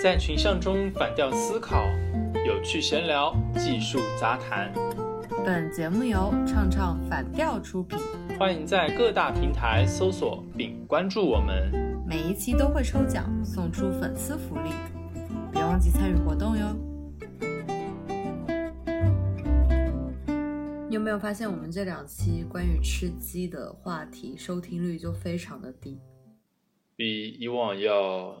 在群像中反调思考，有趣闲聊，技术杂谈。本节目由唱唱反调出品，欢迎在各大平台搜索并关注我们。每一期都会抽奖送出粉丝福利，别忘记参与活动哟。你有没有发现，我们这两期关于吃鸡的话题收听率就非常的低？比以往要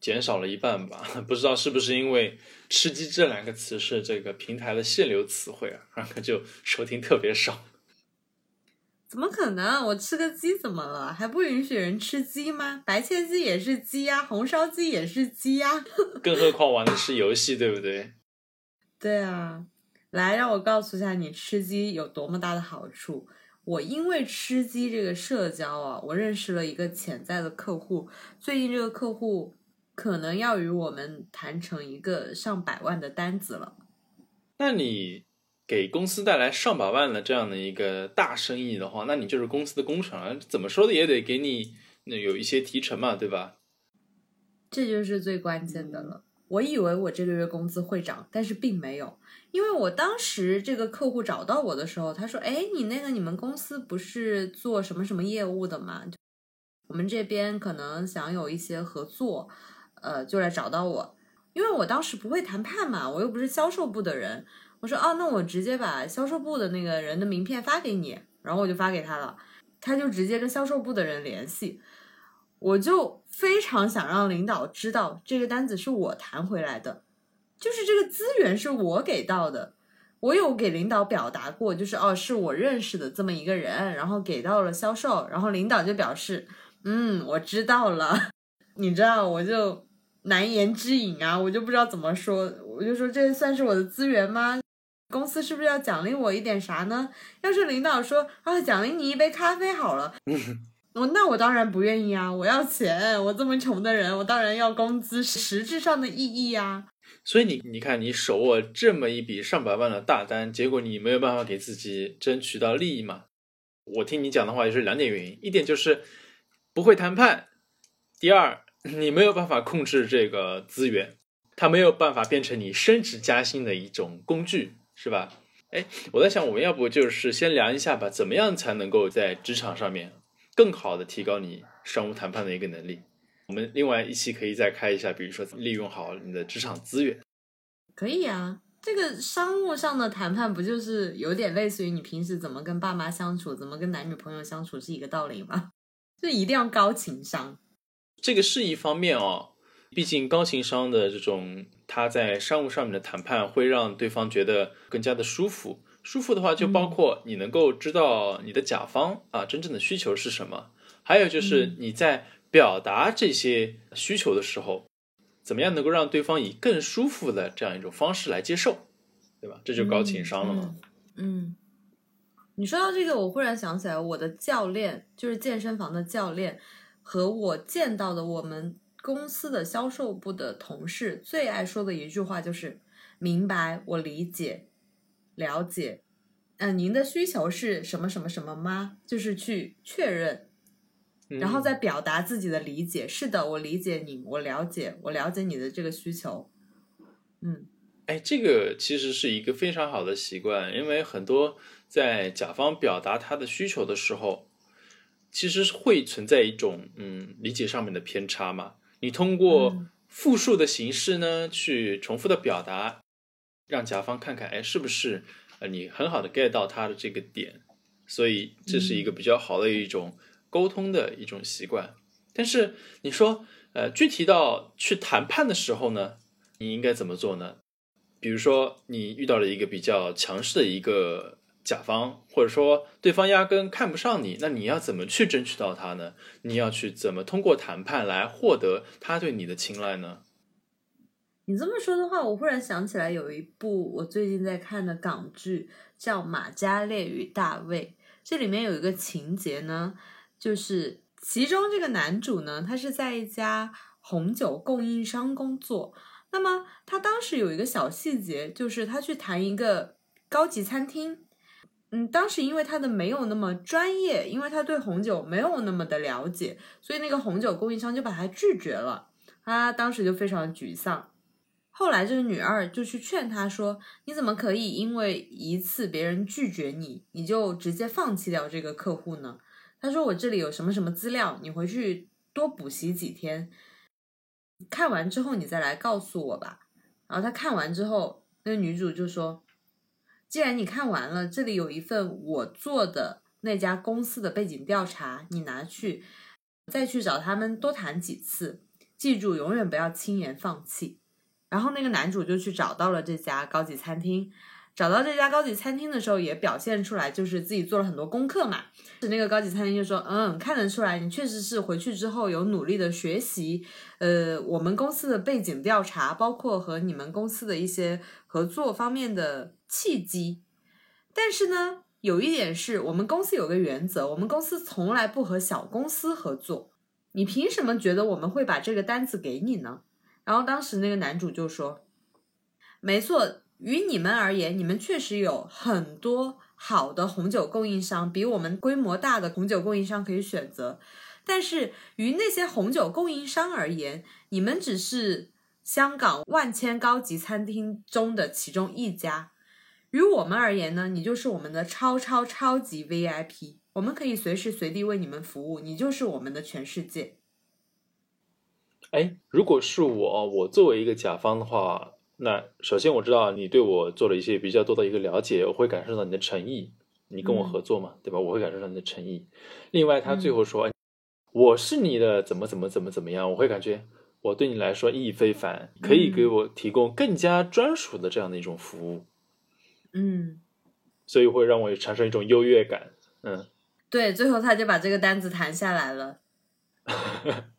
减少了一半吧？不知道是不是因为“吃鸡”这两个词是这个平台的限流词汇啊，然后就收听特别少。怎么可能？我吃个鸡怎么了？还不允许人吃鸡吗？白切鸡也是鸡呀，红烧鸡也是鸡呀。更何况玩的是游戏，对不对？对啊。来，让我告诉一下你吃鸡有多么大的好处。我因为吃鸡这个社交啊，我认识了一个潜在的客户。最近这个客户可能要与我们谈成一个上百万的单子了。那你给公司带来上百万的这样的一个大生意的话，那你就是公司的工程啊！怎么说的也得给你那有一些提成嘛，对吧？这就是最关键的了。我以为我这个月工资会涨，但是并没有，因为我当时这个客户找到我的时候，他说：“哎，你那个你们公司不是做什么什么业务的吗？我们这边可能想有一些合作，呃，就来找到我。因为我当时不会谈判嘛，我又不是销售部的人。我说：哦，那我直接把销售部的那个人的名片发给你，然后我就发给他了，他就直接跟销售部的人联系。”我就非常想让领导知道这个单子是我谈回来的，就是这个资源是我给到的。我有给领导表达过，就是哦，是我认识的这么一个人，然后给到了销售，然后领导就表示，嗯，我知道了。你知道，我就难言之隐啊，我就不知道怎么说，我就说这算是我的资源吗？公司是不是要奖励我一点啥呢？要是领导说啊，奖励你一杯咖啡好了。我那我当然不愿意啊！我要钱，我这么穷的人，我当然要工资，实质上的意义啊。所以你你看，你手握这么一笔上百万的大单，结果你没有办法给自己争取到利益嘛？我听你讲的话也是两点原因：一点就是不会谈判；第二，你没有办法控制这个资源，它没有办法变成你升职加薪的一种工具，是吧？哎，我在想，我们要不就是先聊一下吧，怎么样才能够在职场上面？更好的提高你商务谈判的一个能力。我们另外一期可以再开一下，比如说利用好你的职场资源。可以啊，这个商务上的谈判不就是有点类似于你平时怎么跟爸妈相处，怎么跟男女朋友相处是一个道理吗？就一定要高情商。这个是一方面哦，毕竟高情商的这种他在商务上面的谈判会让对方觉得更加的舒服。舒服的话，就包括你能够知道你的甲方啊真正的需求是什么，还有就是你在表达这些需求的时候，怎么样能够让对方以更舒服的这样一种方式来接受，对吧？这就高情商了嘛。嗯，你说到这个，我忽然想起来，我的教练就是健身房的教练，和我见到的我们公司的销售部的同事最爱说的一句话就是：“明白，我理解。”了解，嗯，您的需求是什么什么什么吗？就是去确认，然后再表达自己的理解。是的，我理解你，我了解，我了解你的这个需求。嗯，哎，这个其实是一个非常好的习惯，因为很多在甲方表达他的需求的时候，其实会存在一种嗯理解上面的偏差嘛。你通过复述的形式呢，去重复的表达。让甲方看看，哎，是不是呃你很好的 get 到他的这个点，所以这是一个比较好的一种沟通的一种习惯。但是你说，呃，具体到去谈判的时候呢，你应该怎么做呢？比如说你遇到了一个比较强势的一个甲方，或者说对方压根看不上你，那你要怎么去争取到他呢？你要去怎么通过谈判来获得他对你的青睐呢？你这么说的话，我忽然想起来有一部我最近在看的港剧，叫《马嘉烈与大卫》。这里面有一个情节呢，就是其中这个男主呢，他是在一家红酒供应商工作。那么他当时有一个小细节，就是他去谈一个高级餐厅。嗯，当时因为他的没有那么专业，因为他对红酒没有那么的了解，所以那个红酒供应商就把他拒绝了。他当时就非常沮丧。后来这个女二就去劝他说：“你怎么可以因为一次别人拒绝你，你就直接放弃掉这个客户呢？”他说：“我这里有什么什么资料，你回去多补习几天，看完之后你再来告诉我吧。”然后他看完之后，那个女主就说：“既然你看完了，这里有一份我做的那家公司的背景调查，你拿去，再去找他们多谈几次，记住永远不要轻言放弃。”然后那个男主就去找到了这家高级餐厅，找到这家高级餐厅的时候，也表现出来就是自己做了很多功课嘛。是那个高级餐厅就说：“嗯，看得出来你确实是回去之后有努力的学习，呃，我们公司的背景调查，包括和你们公司的一些合作方面的契机。但是呢，有一点是我们公司有个原则，我们公司从来不和小公司合作。你凭什么觉得我们会把这个单子给你呢？”然后当时那个男主就说：“没错，于你们而言，你们确实有很多好的红酒供应商，比我们规模大的红酒供应商可以选择。但是于那些红酒供应商而言，你们只是香港万千高级餐厅中的其中一家。于我们而言呢，你就是我们的超超超级 VIP，我们可以随时随地为你们服务，你就是我们的全世界。”哎，如果是我，我作为一个甲方的话，那首先我知道你对我做了一些比较多的一个了解，我会感受到你的诚意，你跟我合作嘛，对吧？我会感受到你的诚意。另外，他最后说，我是你的怎么怎么怎么怎么样，我会感觉我对你来说意义非凡，可以给我提供更加专属的这样的一种服务。嗯，所以会让我产生一种优越感。嗯，对，最后他就把这个单子谈下来了。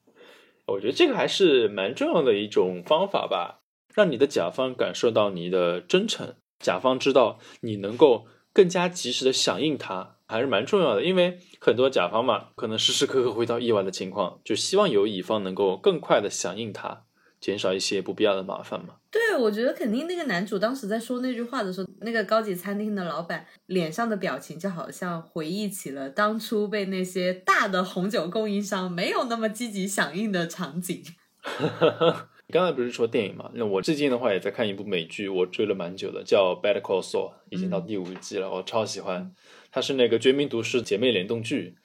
我觉得这个还是蛮重要的一种方法吧，让你的甲方感受到你的真诚，甲方知道你能够更加及时的响应他，还是蛮重要的。因为很多甲方嘛，可能时时刻刻会遇到意外的情况，就希望有乙方能够更快的响应他。减少一些不必要的麻烦嘛？对，我觉得肯定那个男主当时在说那句话的时候，那个高级餐厅的老板脸上的表情就好像回忆起了当初被那些大的红酒供应商没有那么积极响应的场景。你 刚才不是说电影嘛？那我最近的话也在看一部美剧，我追了蛮久的，叫《Better Call Saul》，已经到第五季了，我超喜欢。它是那个《绝命毒师》姐妹联动剧，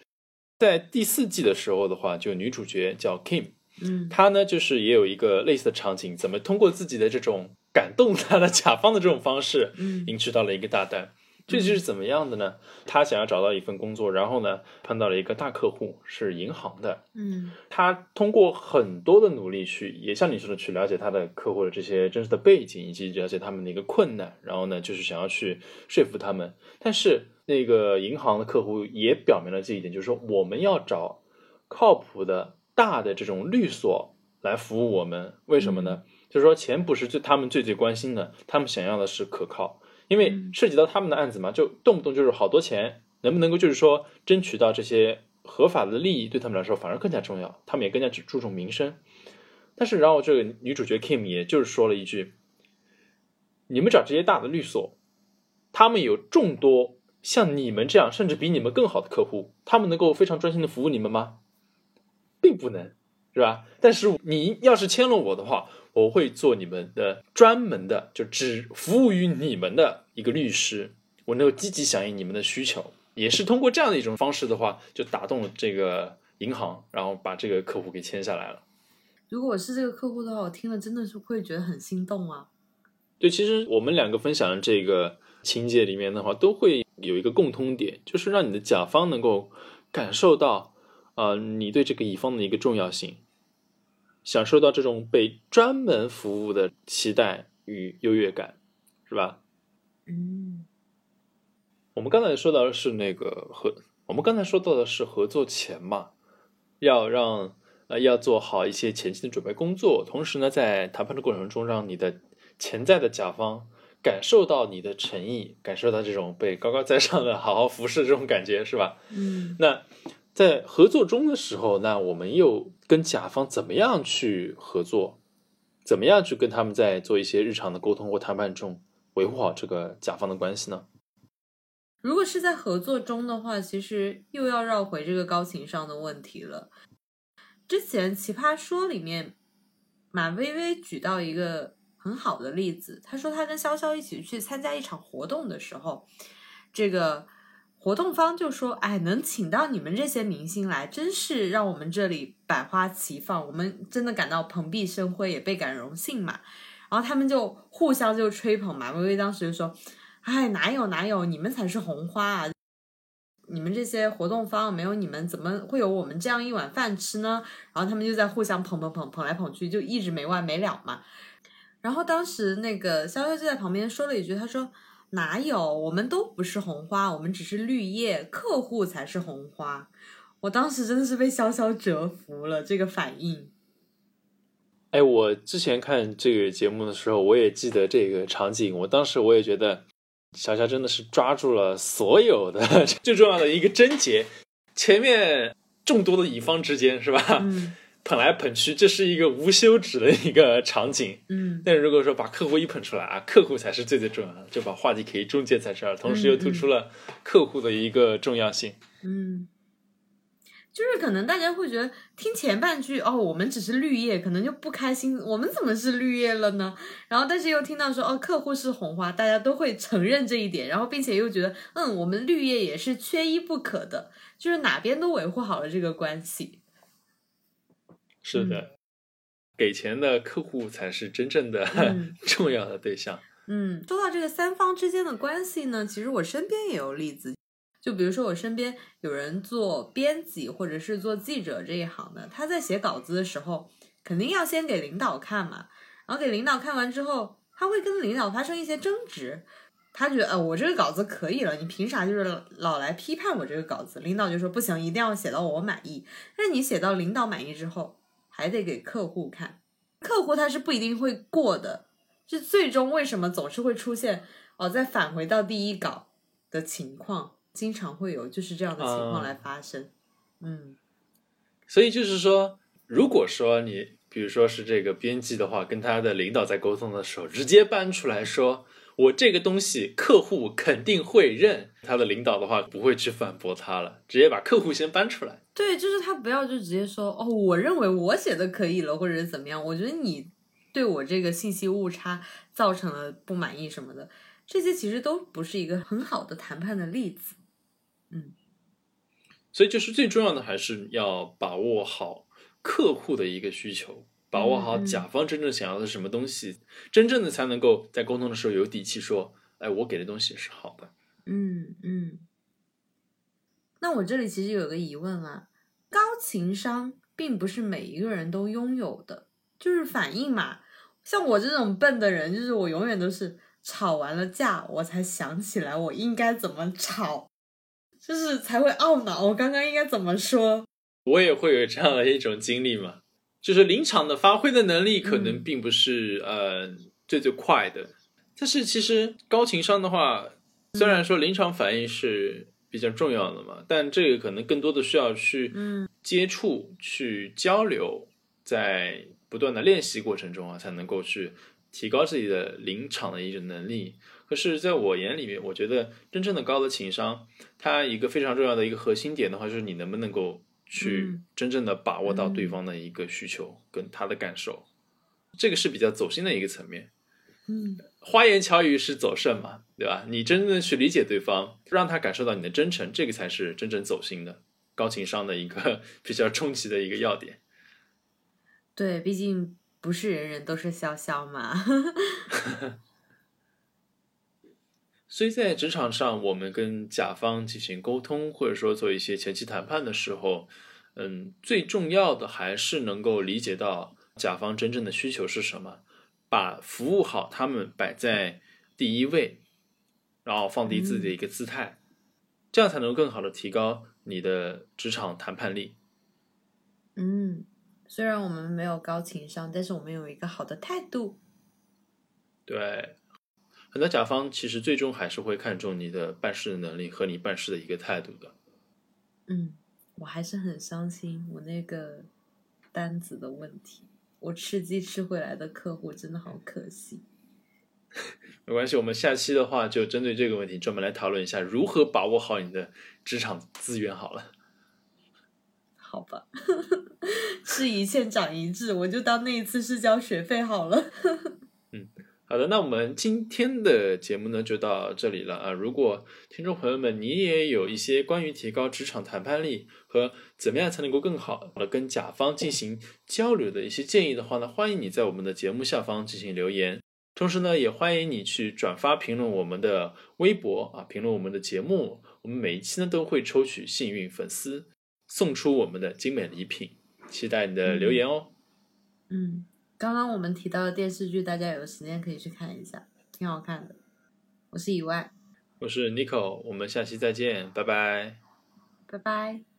在第四季的时候的话，就女主角叫 Kim。嗯，他呢，就是也有一个类似的场景，怎么通过自己的这种感动他的甲方的这种方式，嗯，赢取到了一个大单。这就是怎么样的呢？他想要找到一份工作，然后呢，碰到了一个大客户，是银行的。嗯，他通过很多的努力去，也像你说的，去了解他的客户的这些真实的背景，以及了解他们的一个困难，然后呢，就是想要去说服他们。但是那个银行的客户也表明了这一点，就是说我们要找靠谱的。大的这种律所来服务我们，为什么呢？就是说钱不是最他们最最关心的，他们想要的是可靠，因为涉及到他们的案子嘛，就动不动就是好多钱，能不能够就是说争取到这些合法的利益，对他们来说反而更加重要，他们也更加注重民生。但是然后这个女主角 Kim 也就是说了一句：“你们找这些大的律所，他们有众多像你们这样甚至比你们更好的客户，他们能够非常专心的服务你们吗？”并不能，是吧？但是你要是签了我的话，我会做你们的专门的，就只服务于你们的一个律师。我能够积极响应你们的需求，也是通过这样的一种方式的话，就打动了这个银行，然后把这个客户给签下来了。如果我是这个客户的话，我听了真的是会觉得很心动啊。对，其实我们两个分享的这个情节里面的话，都会有一个共通点，就是让你的甲方能够感受到。啊，你对这个乙方的一个重要性，享受到这种被专门服务的期待与优越感，是吧？嗯，我们刚才说到的是那个合，我们刚才说到的是合作前嘛，要让呃要做好一些前期的准备工作，同时呢，在谈判的过程中，让你的潜在的甲方感受到你的诚意，感受到这种被高高在上的好好服侍这种感觉，是吧？嗯，那。在合作中的时候，那我们又跟甲方怎么样去合作？怎么样去跟他们在做一些日常的沟通或谈判中维护好这个甲方的关系呢？如果是在合作中的话，其实又要绕回这个高情商的问题了。之前《奇葩说》里面马薇薇举到一个很好的例子，她说她跟潇潇一起去参加一场活动的时候，这个活动方就说：“哎，能请到你们这些明星来，真是让我们这里百花齐放，我们真的感到蓬荜生辉，也倍感荣幸嘛。”然后他们就互相就吹捧，嘛薇薇当时就说：“哎，哪有哪有，你们才是红花啊！你们这些活动方没有你们，怎么会有我们这样一碗饭吃呢？”然后他们就在互相捧捧捧捧来捧去，就一直没完没了嘛。然后当时那个潇潇就在旁边说了一句：“他说哪有，我们都不是红花，我们只是绿叶，客户才是红花。”我当时真的是被潇潇折服了，这个反应。哎，我之前看这个节目的时候，我也记得这个场景。我当时我也觉得，小乔真的是抓住了所有的 最重要的一个症结。前面众多的乙方之间是吧？嗯捧来捧去，这是一个无休止的一个场景。嗯但是如果说把客户一捧出来啊，客户才是最最重要的，就把话题可以终结在这儿，同时又突出了客户的一个重要性。嗯，就是可能大家会觉得听前半句哦，我们只是绿叶，可能就不开心，我们怎么是绿叶了呢？然后但是又听到说哦，客户是红花，大家都会承认这一点，然后并且又觉得嗯，我们绿叶也是缺一不可的，就是哪边都维护好了这个关系。是的，给钱的客户才是真正的、嗯 重要的对象。嗯，说到这个三方之间的关系呢，其实我身边也有例子，就比如说我身边有人做编辑或者是做记者这一行的，他在写稿子的时候，肯定要先给领导看嘛，然后给领导看完之后，他会跟领导发生一些争执。他觉得，呃，我这个稿子可以了，你凭啥就是老老来批判我这个稿子？领导就说不行，一定要写到我满意。但是你写到领导满意之后，还得给客户看，客户他是不一定会过的。就最终为什么总是会出现哦，再返回到第一稿的情况，经常会有就是这样的情况来发生。嗯所以就是说，如果说你比如说是这个编辑的话，跟他的领导在沟通的时候，直接搬出来说。我这个东西客户肯定会认，他的领导的话不会去反驳他了，直接把客户先搬出来。对，就是他不要就直接说哦，我认为我写的可以了，或者是怎么样。我觉得你对我这个信息误差造成了不满意什么的，这些其实都不是一个很好的谈判的例子。嗯，所以就是最重要的还是要把握好客户的一个需求。把握好甲方真正想要的是什么东西，嗯、真正的才能够在沟通的时候有底气说，哎，我给的东西是好的。嗯嗯。那我这里其实有个疑问啊，高情商并不是每一个人都拥有的，就是反应嘛。像我这种笨的人，就是我永远都是吵完了架，我才想起来我应该怎么吵，就是才会懊恼我刚刚应该怎么说。我也会有这样的一种经历嘛。就是临场的发挥的能力可能并不是、嗯、呃最最快的，但是其实高情商的话，虽然说临场反应是比较重要的嘛，但这个可能更多的需要去接触、嗯、去交流，在不断的练习过程中啊，才能够去提高自己的临场的一种能力。可是，在我眼里面，我觉得真正的高的情商，它一个非常重要的一个核心点的话，就是你能不能够。去真正的把握到对方的一个需求跟他的感受，嗯、这个是比较走心的一个层面。嗯，花言巧语是走肾嘛，对吧？你真正去理解对方，让他感受到你的真诚，这个才是真正走心的高情商的一个 比较终极的一个要点。对，毕竟不是人人都是潇潇嘛。所以在职场上，我们跟甲方进行沟通，或者说做一些前期谈判的时候，嗯，最重要的还是能够理解到甲方真正的需求是什么，把服务好他们摆在第一位，然后放低自己的一个姿态，嗯、这样才能更好的提高你的职场谈判力。嗯，虽然我们没有高情商，但是我们有一个好的态度。对。很多甲方其实最终还是会看重你的办事的能力和你办事的一个态度的。嗯，我还是很伤心我那个单子的问题，我吃鸡吃回来的客户真的好可惜。没关系，我们下期的话就针对这个问题专门来讨论一下如何把握好你的职场资源好了。好。好吧，吃一堑长一智，我就当那一次是交学费好了。好的，那我们今天的节目呢就到这里了啊！如果听众朋友们你也有一些关于提高职场谈判力和怎么样才能够更好的跟甲方进行交流的一些建议的话呢，欢迎你在我们的节目下方进行留言。同时呢，也欢迎你去转发评论我们的微博啊，评论我们的节目。我们每一期呢都会抽取幸运粉丝送出我们的精美礼品，期待你的留言哦。嗯。刚刚我们提到的电视剧，大家有时间可以去看一下，挺好看的。我是以外，我是 Nico，我们下期再见，拜拜，拜拜。